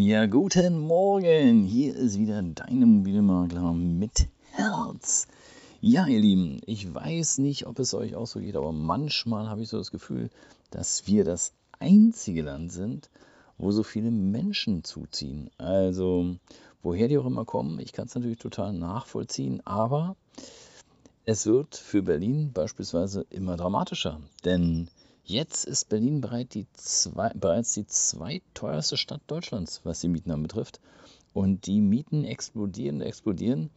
Ja, guten Morgen. Hier ist wieder dein Immobilienmakler mit Herz. Ja, ihr Lieben, ich weiß nicht, ob es euch auch so geht, aber manchmal habe ich so das Gefühl, dass wir das einzige Land sind, wo so viele Menschen zuziehen. Also, woher die auch immer kommen, ich kann es natürlich total nachvollziehen, aber es wird für Berlin beispielsweise immer dramatischer. Denn Jetzt ist Berlin bereits die, zwei, bereits die zweiteuerste Stadt Deutschlands, was die Mieten anbetrifft. Und die Mieten explodieren, explodieren.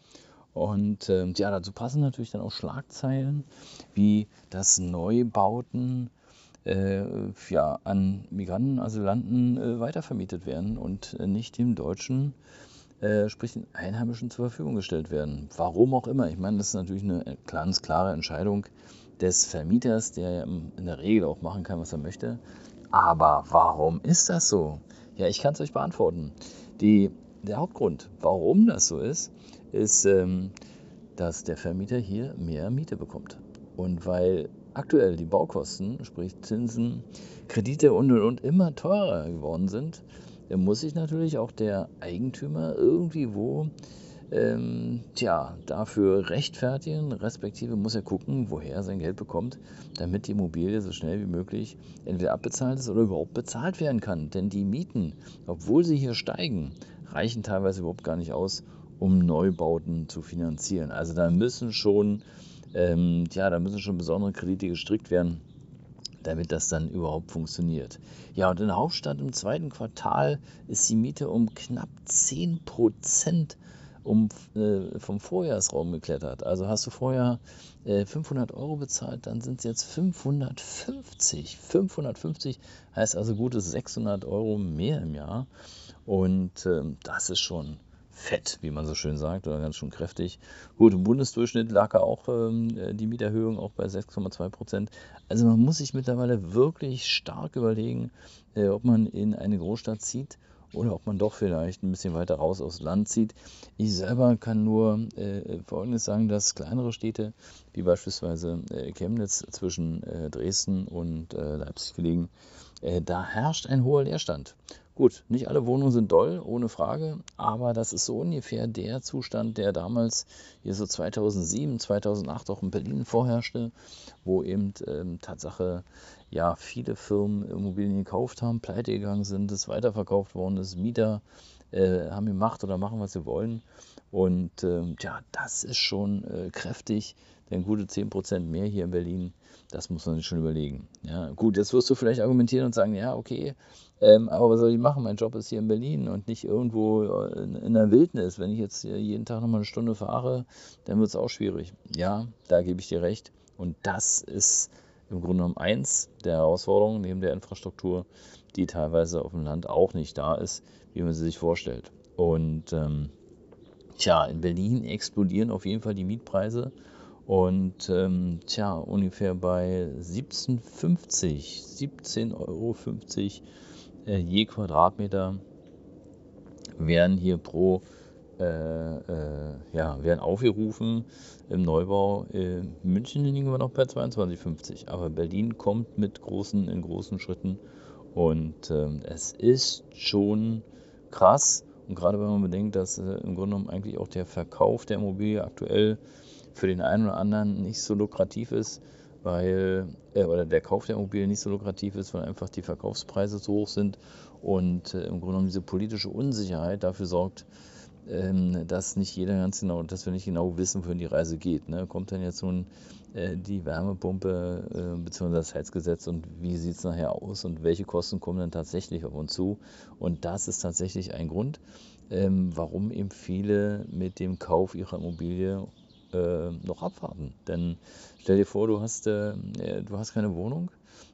Und äh, ja, dazu passen natürlich dann auch Schlagzeilen, wie das Neubauten äh, ja, an Migranten, Asylanten äh, weitervermietet werden und äh, nicht dem Deutschen, äh, sprich den Einheimischen zur Verfügung gestellt werden. Warum auch immer. Ich meine, das ist natürlich eine ganz klare Entscheidung des Vermieters, der in der Regel auch machen kann, was er möchte. Aber warum ist das so? Ja, ich kann es euch beantworten. Die, der Hauptgrund, warum das so ist, ist, ähm, dass der Vermieter hier mehr Miete bekommt. Und weil aktuell die Baukosten, sprich Zinsen, Kredite und und und immer teurer geworden sind, muss sich natürlich auch der Eigentümer irgendwie wo ähm, tja, dafür rechtfertigen, respektive muss er gucken, woher er sein Geld bekommt, damit die Immobilie so schnell wie möglich entweder abbezahlt ist oder überhaupt bezahlt werden kann. Denn die Mieten, obwohl sie hier steigen, reichen teilweise überhaupt gar nicht aus, um Neubauten zu finanzieren. Also da müssen schon, ähm, ja, da müssen schon besondere Kredite gestrickt werden damit das dann überhaupt funktioniert. Ja, und in der Hauptstadt im zweiten Quartal ist die Miete um knapp 10 Prozent um, äh, vom Vorjahresraum geklettert. Also hast du vorher äh, 500 Euro bezahlt, dann sind es jetzt 550. 550 heißt also gute 600 Euro mehr im Jahr. Und ähm, das ist schon fett, wie man so schön sagt, oder ganz schön kräftig. Gut, im Bundesdurchschnitt lag auch ähm, die Mieterhöhung auch bei 6,2 Prozent. Also man muss sich mittlerweile wirklich stark überlegen, äh, ob man in eine Großstadt zieht oder ob man doch vielleicht ein bisschen weiter raus aufs Land zieht. Ich selber kann nur äh, Folgendes sagen, dass kleinere Städte, wie beispielsweise äh, Chemnitz zwischen äh, Dresden und äh, Leipzig gelegen, äh, da herrscht ein hoher Leerstand. Gut, nicht alle Wohnungen sind doll, ohne Frage, aber das ist so ungefähr der Zustand, der damals hier so 2007, 2008 auch in Berlin vorherrschte, wo eben ähm, Tatsache ja viele Firmen Immobilien gekauft haben, pleite gegangen sind, es weiterverkauft worden ist, Mieter äh, haben gemacht oder machen, was sie wollen. Und ähm, ja, das ist schon äh, kräftig, denn gute 10% mehr hier in Berlin, das muss man sich schon überlegen. Ja, gut, jetzt wirst du vielleicht argumentieren und sagen, ja, okay, ähm, aber was soll ich machen? Mein Job ist hier in Berlin und nicht irgendwo äh, in, in der Wildnis. Wenn ich jetzt jeden Tag nochmal eine Stunde fahre, dann wird es auch schwierig. Ja, da gebe ich dir recht. Und das ist im Grunde genommen eins der Herausforderungen neben der Infrastruktur, die teilweise auf dem Land auch nicht da ist, wie man sie sich vorstellt. Und ähm, tja, in Berlin explodieren auf jeden Fall die Mietpreise. Und ähm, tja, ungefähr bei 17,50, 17,50 Euro äh, je Quadratmeter werden hier pro äh, äh, ja, werden aufgerufen im Neubau. In München liegen wir noch bei 22,50, aber Berlin kommt mit großen, in großen Schritten und ähm, es ist schon krass. Und gerade wenn man bedenkt, dass äh, im Grunde genommen eigentlich auch der Verkauf der Immobilie aktuell für den einen oder anderen nicht so lukrativ ist, weil äh, oder der Kauf der Immobilie nicht so lukrativ ist, weil einfach die Verkaufspreise so hoch sind und äh, im Grunde genommen diese politische Unsicherheit dafür sorgt, ähm, dass nicht jeder ganz genau, dass wir nicht genau wissen, wohin die Reise geht. Ne? Kommt dann jetzt nun äh, die Wärmepumpe äh, bzw. das Heizgesetz und wie sieht es nachher aus und welche Kosten kommen dann tatsächlich auf uns zu? Und das ist tatsächlich ein Grund, ähm, warum eben viele mit dem Kauf ihrer Immobilie äh, noch abwarten. Denn stell dir vor, du hast, äh, äh, du hast keine Wohnung.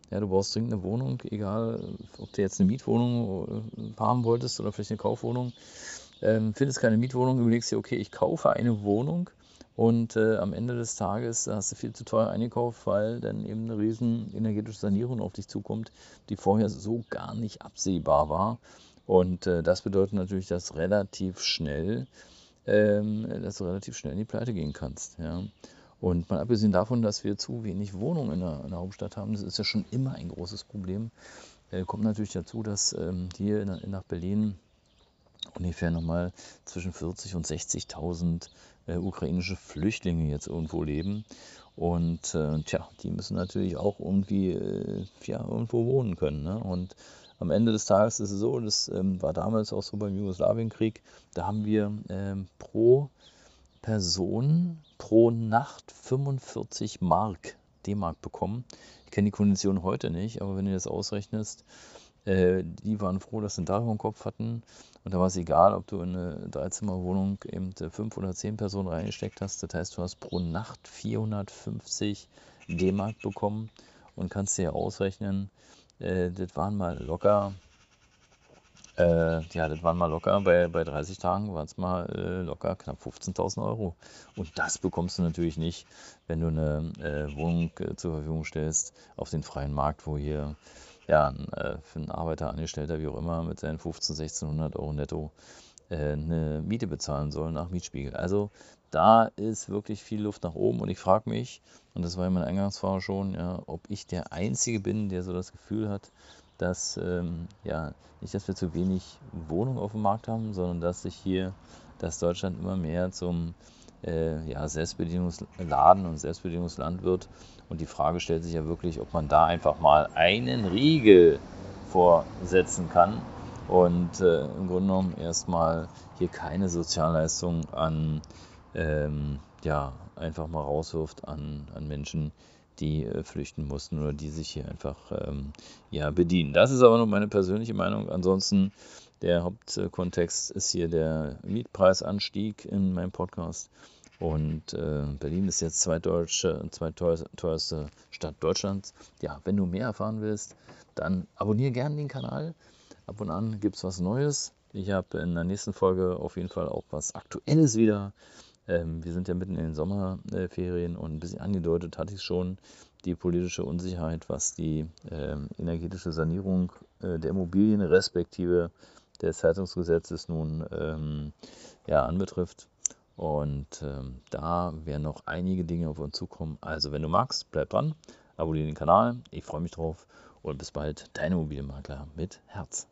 Ja, du brauchst dringend eine Wohnung, egal ob du jetzt eine Mietwohnung äh, haben wolltest oder vielleicht eine Kaufwohnung ähm, findest keine Mietwohnung, überlegst dir, okay, ich kaufe eine Wohnung und äh, am Ende des Tages hast du viel zu teuer eingekauft, weil dann eben eine riesen energetische Sanierung auf dich zukommt, die vorher so gar nicht absehbar war. Und äh, das bedeutet natürlich, dass relativ schnell, ähm, dass du relativ schnell in die Pleite gehen kannst. Ja. Und mal abgesehen davon, dass wir zu wenig Wohnungen in der, in der Hauptstadt haben, das ist ja schon immer ein großes Problem, äh, kommt natürlich dazu, dass ähm, hier in, nach Berlin ungefähr nochmal zwischen 40 und 60.000 äh, ukrainische Flüchtlinge jetzt irgendwo leben. Und äh, tja, die müssen natürlich auch irgendwie äh, ja, irgendwo wohnen können. Ne? Und am Ende des Tages ist es so, das ähm, war damals auch so beim Jugoslawienkrieg, da haben wir ähm, pro Person pro Nacht 45 Mark, D-Mark bekommen. Ich kenne die Kondition heute nicht, aber wenn du das ausrechnest, äh, die waren froh, dass sie ein Dach über dem Kopf hatten. Und da war es egal, ob du in eine Dreizimmerwohnung eben fünf oder zehn Personen reingesteckt hast. Das heißt, du hast pro Nacht 450 D-Mark bekommen und kannst dir ausrechnen, äh, das waren mal locker äh, ja, das waren mal locker, bei, bei 30 Tagen waren es mal äh, locker knapp 15.000 Euro. Und das bekommst du natürlich nicht, wenn du eine äh, Wohnung äh, zur Verfügung stellst auf den freien Markt, wo hier ja, äh, für einen Arbeiter, Angestellter, wie auch immer, mit seinen 15, 1600 Euro netto äh, eine Miete bezahlen soll nach Mietspiegel. Also da ist wirklich viel Luft nach oben und ich frage mich, und das war ja mein Eingangsfrage schon, ja, ob ich der Einzige bin, der so das Gefühl hat, dass ähm, ja nicht, dass wir zu wenig Wohnungen auf dem Markt haben, sondern dass sich hier, dass Deutschland immer mehr zum äh, ja, Selbstbedienungsladen und Selbstbedienungsland wird. Und die Frage stellt sich ja wirklich, ob man da einfach mal einen Riegel vorsetzen kann und äh, im Grunde genommen erstmal hier keine Sozialleistung an ähm, ja, einfach mal rauswirft an, an Menschen, die äh, flüchten mussten oder die sich hier einfach ähm, ja, bedienen. Das ist aber nur meine persönliche Meinung. Ansonsten der Hauptkontext ist hier der Mietpreisanstieg in meinem Podcast. Und äh, Berlin ist jetzt zweitdeutsche, zweiteuerste Stadt Deutschlands. Ja, wenn du mehr erfahren willst, dann abonniere gerne den Kanal. Ab und an gibt es was Neues. Ich habe in der nächsten Folge auf jeden Fall auch was Aktuelles wieder ähm, wir sind ja mitten in den Sommerferien und ein bisschen angedeutet hatte ich schon die politische Unsicherheit, was die ähm, energetische Sanierung äh, der Immobilien respektive des Zeitungsgesetzes nun ähm, ja, anbetrifft. Und ähm, da werden noch einige Dinge auf uns zukommen. Also wenn du magst, bleib dran, abonniere den Kanal. Ich freue mich drauf und bis bald, dein Immobilienmakler mit Herz.